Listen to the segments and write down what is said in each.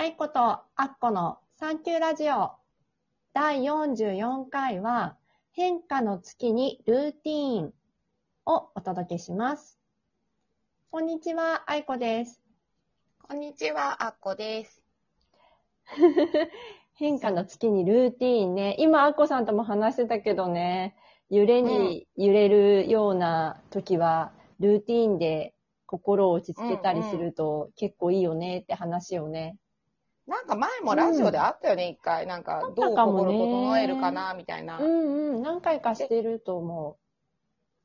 愛子とアッコのサンキューラジオ第44回は変化の月にルーティーンをお届けします。こんにちは、愛子です。こんにちは、あっこです。変化の月にルーティーンね。今、アッコさんとも話してたけどね、揺れに揺れるような時は、ルーティーンで心を落ち着けたりすると結構いいよねって話をね。なんか前もラジオであったよね、一、回。なんか、どう心整えるかな、みたいな。うんうん、何回かしてると思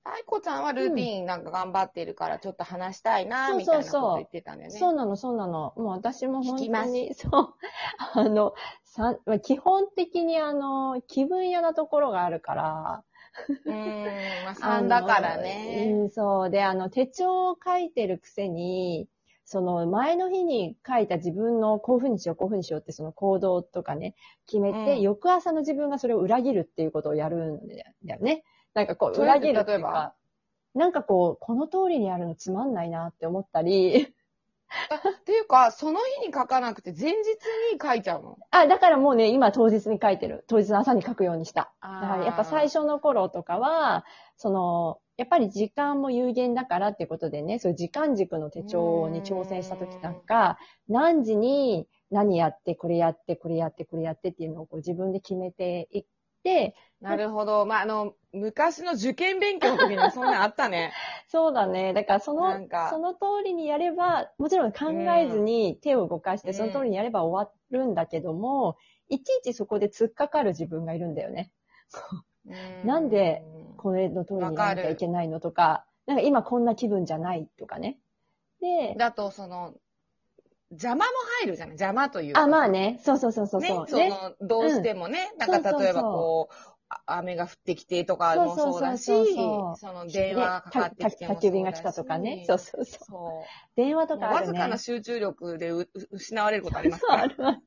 あいこちゃんはルーティーンなんか頑張ってるから、ちょっと話したいな、そうみたいなこと言ってたんだう。よね。そうなの、そうなの。もう私も本聞きます当に、そう。あの、さまあ基本的にあの、気分屋なところがあるから、うーん、まあ 3だからね。うん、そう。で、あの、手帳を書いてるくせに、その前の日に書いた自分のこういうふうにしよう、こういうふうにしようってその行動とかね、決めて、うん翌朝の自分がそれを裏切るっていうことをやるんだよね。なんかこう、裏切るっていう例えば？か、なんかこう、この通りにやるのつまんないなって思ったり、っていうか、その日に書かなくて前日に書いちゃうの？あ、だからもうね、今当日に書いてる。当日の朝に書くようにした。だだからやっぱ最初の頃とかは、その、やっぱり時間も有限だからっていうことでね、そういう時間軸の手帳に挑戦した時なんか、何時に何やって、これやって、これやって、これやってっていうのをこう自分で決めていって、なるほど。まあ、あの、昔の受験勉強の時にそんなんあったね。そうだね。だからそのその通りにやれば、もちろん考えずに手を動かして、うんその通りにやれば終わるんだけども、いちいちそこで突っかかる自分がいるんだよね。うなんで、これの通りになきゃいけないのとか、なんか今こんな気分じゃないとかね。で、だと、その、邪魔も入るじゃない？邪魔というか。あ、まあね。そうそうそうそうね、そう。そね。の、どうしてもね、なんか例えばこう、あ雨が降ってきてとかもそうだし、そうそうそうそうその電話かかってきても宅急便が来たとかね。そうそうそう。そう。電話とかあるね。わずかな集中力でう失われることありますそうから。あるある。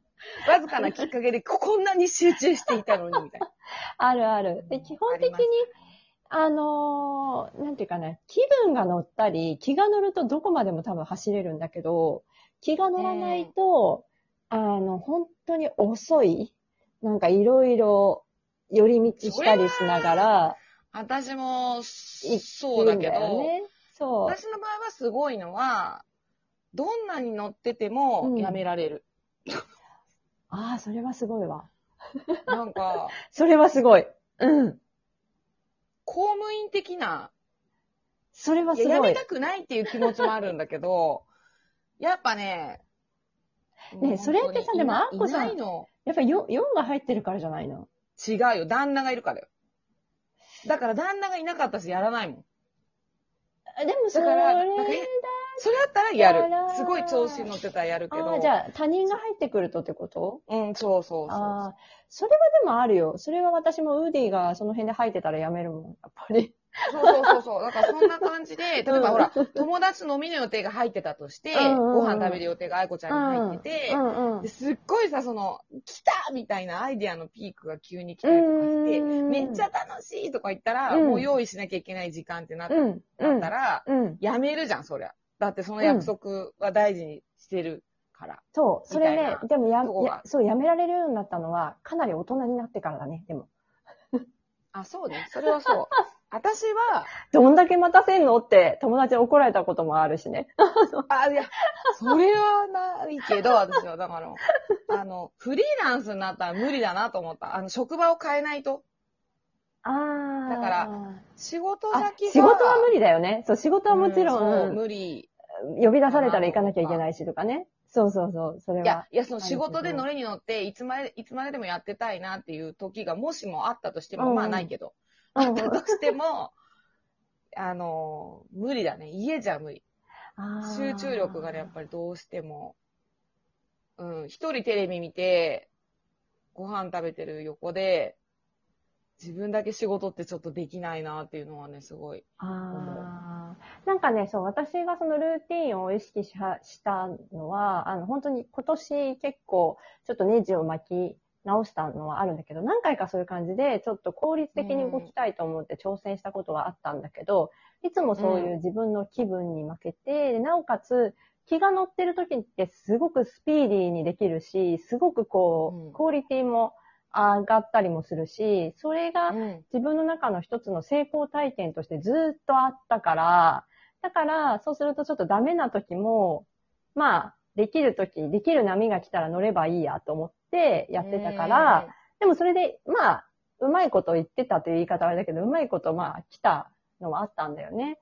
わずかなきっかけでここんなに集中していたのに、みたいな。あるある。で、基本的にあのーなんていうかね、気分が乗ったり、気が乗るとどこまでも多分走れるんだけど、気が乗らないと、あの、本当に遅い、なんかいろいろ寄り道したりしながら、私も、行そうだけど、ね。そう。私の場合はすごいのは、どんなに乗っててもうんやめられる。ああ、それはすごいわ。なんか、それはすごい。うん。公務員的なそれはいすや、やごい。めたくないっていう気持ちもあるんだけど、やっぱね、ねもうそれってさ本当にでもあっこさんいないの。やっぱり 4, 4が入ってるからじゃないの？違うよ。旦那がいるからよ。だから旦那がいなかったしやらないもん。あでもそれだから、だなんかえそれだったらやる。すごい調子に乗ってたらやるけど。ああ、じゃあ他人が入ってくるとってこと？うん、そうそうそうああ、それはでもあるよ。それは私もウーディがその辺で入ってたらやめるもん、やっぱり。そうそうそうそう。だからそんな感じで、例えばほら、友達と飲みの予定が入ってたとして、うんうんうんご飯食べる予定が愛子ちゃんに入ってて、うんうんですっごいさ、その、来たみたいなアイデアのピークが急に来たりとかして、うんめっちゃ楽しいとか言ったら、うんもう用意しなきゃいけない時間ってなっうん。ら、うん。やめるじゃん、そりゃ。だってその約束は大事にしてるから。そう、それねでもやや、そう、やめられるようになったのは、かなり大人になってからだね、でも。あ、そうね。それはそう。私は、どんだけ待たせんのって友達に怒られたこともあるしね。あ、いや、それはないけど、私は、だから、あの、フリーランスになったら無理だなと思った。あの、職場を変えないと。ああ。仕事あ先が。仕事は無理だよね。そう、仕事はもちろ、うんそうん無理。呼び出されたら行かなきゃいけないしとかね。そうそうそう、それは。いや、いや、その仕事で乗りに乗って、いつまで、いつまででもやってたいなっていう時が、もしもあったとしても、うんまあないけど、うんあったとしても、あの、無理だね。家じゃ無理。集中力がね、やっぱりどうしても、うん、一人テレビ見て、ご飯食べてる横で、自分だけ仕事ってちょっとできないなっていうのはね、すごい。あー。なんかね、そう、私がそのルーティンを意識しはしたのは、あの、本当に今年結構、ちょっとネジを巻き直したのはあるんだけど、何回かそういう感じで、ちょっと効率的に動きたいと思って挑戦したことはあったんだけど、いつもそういう自分の気分に負けて、でなおかつ、気が乗ってる時ってすごくスピーディーにできるし、すごくこう、うん。クオリティも上がったりもするし、それがうん。自分の中の一つの成功体験としてずーっとあったから、だから、そうするとちょっとダメな時も、まあ、できる時、できる波が来たら乗ればいいやと思ってやってたから、でもそれで、まあ、うまいこと言ってたという言い方はあれだけど、うまいことまあ来たのはあったんだよね。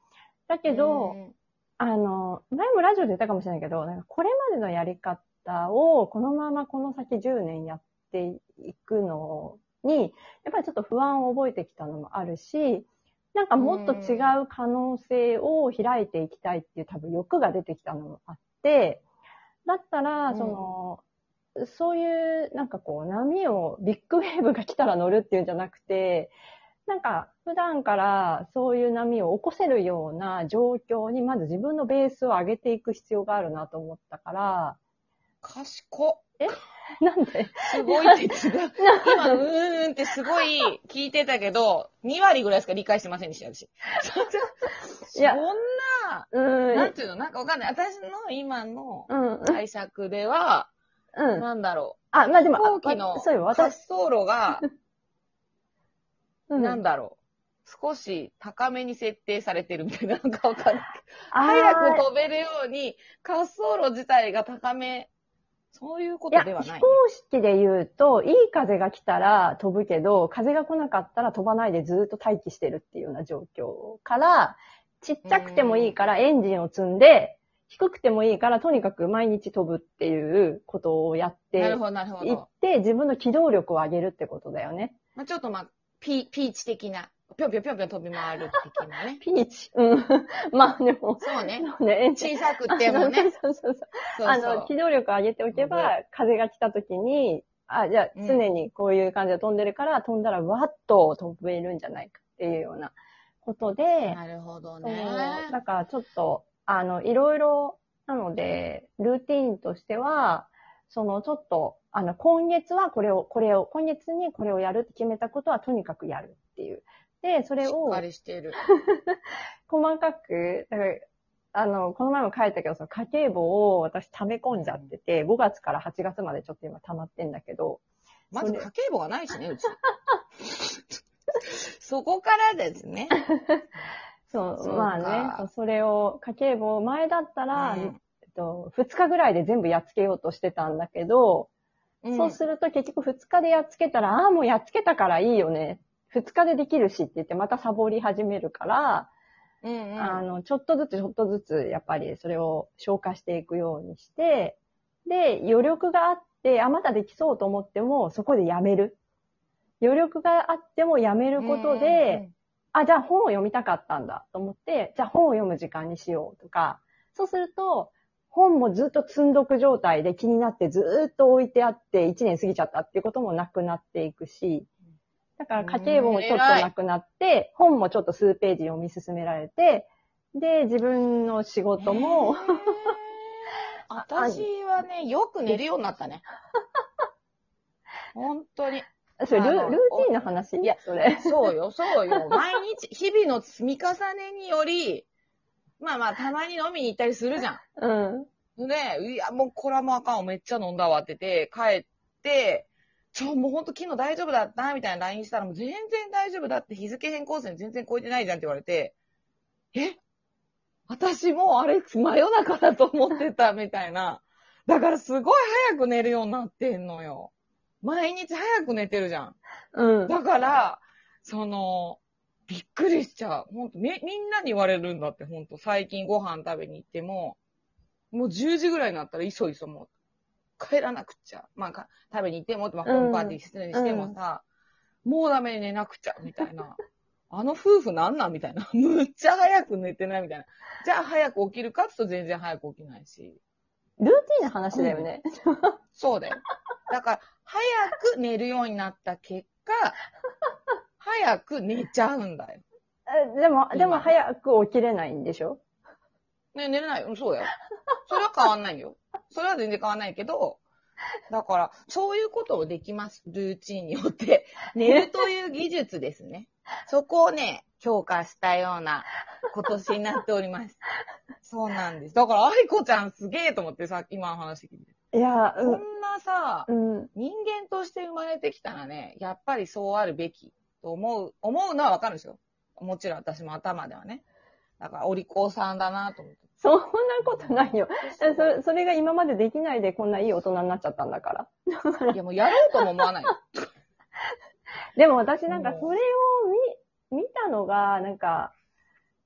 だけど、うんあの、前もラジオで言ったかもしれないけど、なんかこれまでのやり方をこのままこの先10年やっていくのに、やっぱりちょっと不安を覚えてきたのもあるし、なんかもっと違う可能性を開いていきたいっていう多分欲が出てきたのもあって、だったら、うん。その、そういう、なんかこう、波を、ビッグウェーブが来たら乗るっていうんじゃなくて、なんか、普段からそういう波を起こせるような状況に、まず自分のベースを上げていく必要があるなと思ったから、賢っ。なんで？すごい哲学。今、うーんってすごい聞いてたけど、2割ぐらいしか理解してませんでした、私。そ いやんな、うなんていうの？なんかわかんない。私の今のん、うん、解釈では、うん。なんだろあ、まあでう。も、飛行機のあそうよ、滑私、走路が、うんなんだろう。少し高めに設定されてるみたいな、なんかわかんない。あー早く飛べるように、滑走路自体が高め、そういうこいや、とではない、飛行式で言うと、いい風が来たら飛ぶけど、風が来なかったら飛ばないでずっと待機してるっていうような状況から、ちっちゃくてもいいからエンジンを積んで、低くてもいいからとにかく毎日飛ぶっていうことをやっていっど。て、自分の機動力を上げるってことだよね。まあ、ちょっとまあ、ピピーチ的な、ぴょんぴょんぴょんぴょん飛び回る的なね。ピーチ。うん。まあでも、そうね。そうね、小さくてもね。そうそうそう。あの。機動力を上げておけば、風が来た時に、あ、じゃあうん常にこういう感じで飛んでるから、飛んだらわっと飛べるんじゃないかっていうようなことで、なるほどね。だからちょっと、あの、いろいろ、なので、ルーティーンとしては、そのちょっと、あの、今月はこれを、これを、今月にこれをやるって決めたことはとにかくやるっていう。で、それを。細かく、だから、あの、この前も書いたけど、その家計簿を私溜め込んじゃってて、5月から8月までちょっと今溜まってんだけど、まず家計簿がないしね、うち。そこからですね。そう、そうかまあねそれを、家計簿、前だったら、うんえっと、2日ぐらいで全部やっつけようとしてたんだけど、うんそうすると結局2日でやっつけたら、ああ、もうやっつけたからいいよね。2日でできるしって言ってまたサボり始めるから、うんうん。あの、ちょっとずつちょっとずつ、やっぱりそれを消化していくようにして、で、余力があって、あ、まだできそうと思っても、そこでやめる。余力があってもやめることで、あ、じゃあ本を読みたかったんだと思って、じゃあ本を読む時間にしようとか、そうすると、本もずっと積んどく状態で気になってずっと置いてあって1年過ぎちゃったっていうこともなくなっていくし、だから家計簿もちょっとなくなって、本もちょっと数ページ読み進められて、で、自分の仕事も、私はね、よく寝るようになったね。本当に。それルルーティンの話？いやそれ。そうよ、そうよ。毎日、日々の積み重ねにより、まあまあ、たまに飲みに行ったりするじゃん。うん。で、いや、もうこれはもうあかんわ、めっちゃ飲んだわってて、帰って、ちょ、もうほんと昨日大丈夫だったみたいな LINE したら、もう全然大丈夫だって日付変更線全然超えてないじゃんって言われて、え？私もうあれ真夜中だと思ってたみたいな。だからすごい早く寝るようになってんのよ。毎日早く寝てるじゃん。うん。だから、その、びっくりしちゃう。ほんと、み、みんなに言われるんだって、ほんと。最近ご飯食べに行っても、もう10時ぐらいになったら、いそいそもう、帰らなくちゃ。まあか、食べに行っても、まあ、ホームパーティー失礼にしてもさ、もうダメに寝なくちゃ、みたいな。あの夫婦なんなん？みたいな。むっちゃ早く寝てないみたいな。じゃあ早く起きるかって言うと全然早く起きないし。ルーティンの話だよね。そうだよ。だから、早く寝るようになった結果、早く寝ちゃうんだよ。えでも、今でも早く起きれないんでしょ？ね、寝れないよ。うんそうだよ。それは変わんないよ。それは全然変わんないけど、だから、そういうことをできます。ルーチンによって。寝るという技術ですね。そこをね、強化したような今年になっております。そうなんです。だから、愛子ちゃんすげえと思ってさ、今の話聞いて。いや、こんなさ、うん。うん。人間として生まれてきたらね、やっぱりそうあるべきと思う、思うのはわかるんですよ。もちろん私も頭ではね。だから、お利口さんだなと思って。そんなことないよ。そそれが今までできないでこんないい大人になっちゃったんだから。いや、もうやろうとも思わない。でも私なんかそれを見、見たのが、なんか、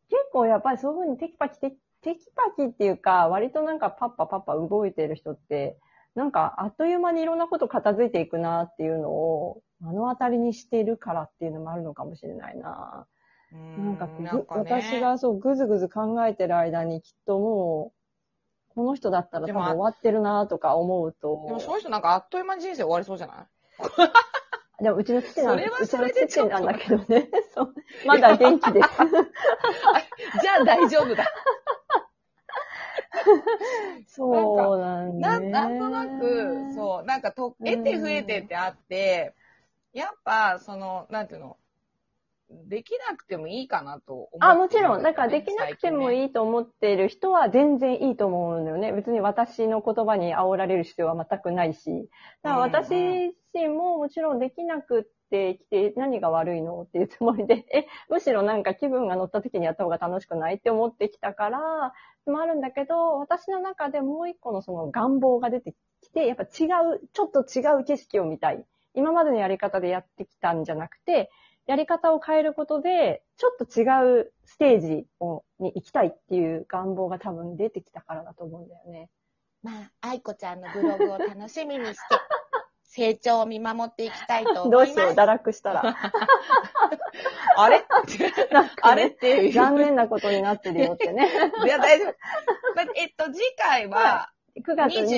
結構やっぱりそういう風にテキパキテキ、テキパキっていうか、割となんかパッパパッパ動いてる人って、なんかあっという間にいろんなこと片付いていくなっていうのを目の当たりにしてるからっていうのもあるのかもしれないな。なんかぐなんかね私がそうぐずぐず考えてる間にきっともう、この人だったら多分終わってるなとか思うでもと。その人なんかあっという間に人生終わりそうじゃない？でもうちの父なんそれはうちの父なんだけどね。そう。まだ元気です。じゃあ大丈夫だ。そうなんだ、ね。ななんとなく、そう、なんかと、得て増えてってあって、やっぱ、その、なんていうの、できなくてもいいかなと思ってあ、もちろん。だからできなくてもい。いいと思っている人は全然いいと思うんだよね。別に私の言葉に煽られる必要は全くないし。だから私自身ももちろんできなくってきて何が悪いのっていうつもりで、え、むしろなんか気分が乗った時にやった方が楽しくないって思ってきたから、もあるんだけど、私の中でもう一個のその願望が出てきて、やっぱ違う、ちょっと違う景色を見たい。今までのやり方でやってきたんじゃなくて、やり方を変えることで、ちょっと違うステージをに行きたいっていう願望が多分出てきたからだと思うんだよね。まあ、愛子ちゃんのブログを楽しみにして、成長を見守っていきたいと思います。どうしよう、堕落したら。あれ？あれ？っていう。残念なことになってるよってね。いや、大丈夫。まえっと、次回は、9月20